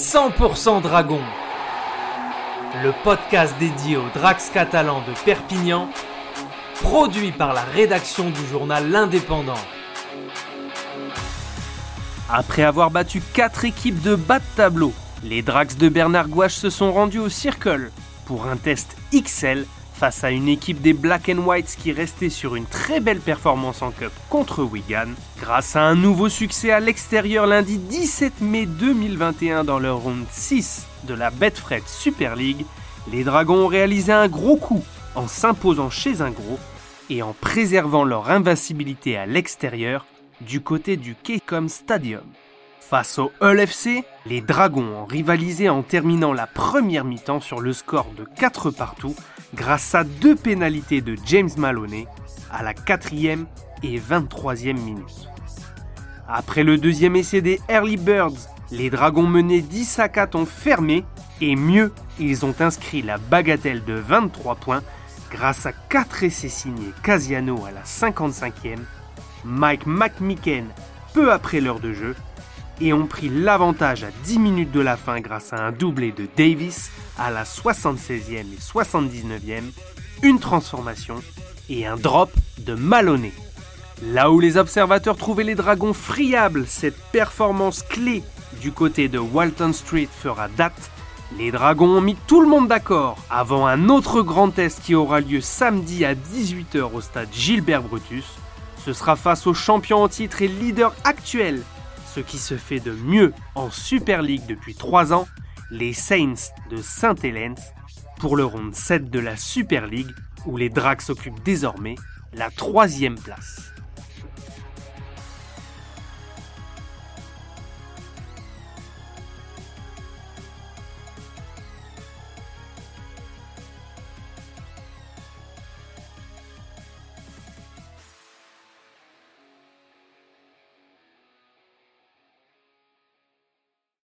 100% Dragon, le podcast dédié aux Drax catalans de Perpignan, produit par la rédaction du journal L'Indépendant. Après avoir battu 4 équipes de bas de tableau, les Drax de Bernard Gouache se sont rendus au Circle pour un test XL face à une équipe des Black Whites qui restait sur une très belle performance en Cup contre Wigan, grâce à un nouveau succès à l'extérieur lundi 17 mai 2021 dans leur round 6 de la Betfred Super League, les Dragons ont réalisé un gros coup en s'imposant chez un gros et en préservant leur invincibilité à l'extérieur du côté du Kecom Stadium. Face au Hull FC, les Dragons ont rivalisé en terminant la première mi-temps sur le score de 4 partout grâce à deux pénalités de James Maloney à la 4e et 23e minute. Après le deuxième essai des Early Birds, les Dragons menés 10 à 4 ont fermé et mieux, ils ont inscrit la bagatelle de 23 points grâce à 4 essais signés Casiano à la 55e, Mike McMicken peu après l'heure de jeu et ont pris l'avantage à 10 minutes de la fin grâce à un doublé de Davis à la 76e et 79e, une transformation et un drop de Maloney. Là où les observateurs trouvaient les dragons friables, cette performance clé du côté de Walton Street fera date. Les dragons ont mis tout le monde d'accord avant un autre grand test qui aura lieu samedi à 18h au stade Gilbert Brutus. Ce sera face au champion en titre et leader actuel ce qui se fait de mieux en Super League depuis 3 ans, les Saints de Saint-Hélène, pour le round 7 de la Super League, où les Dracs occupent désormais la troisième place.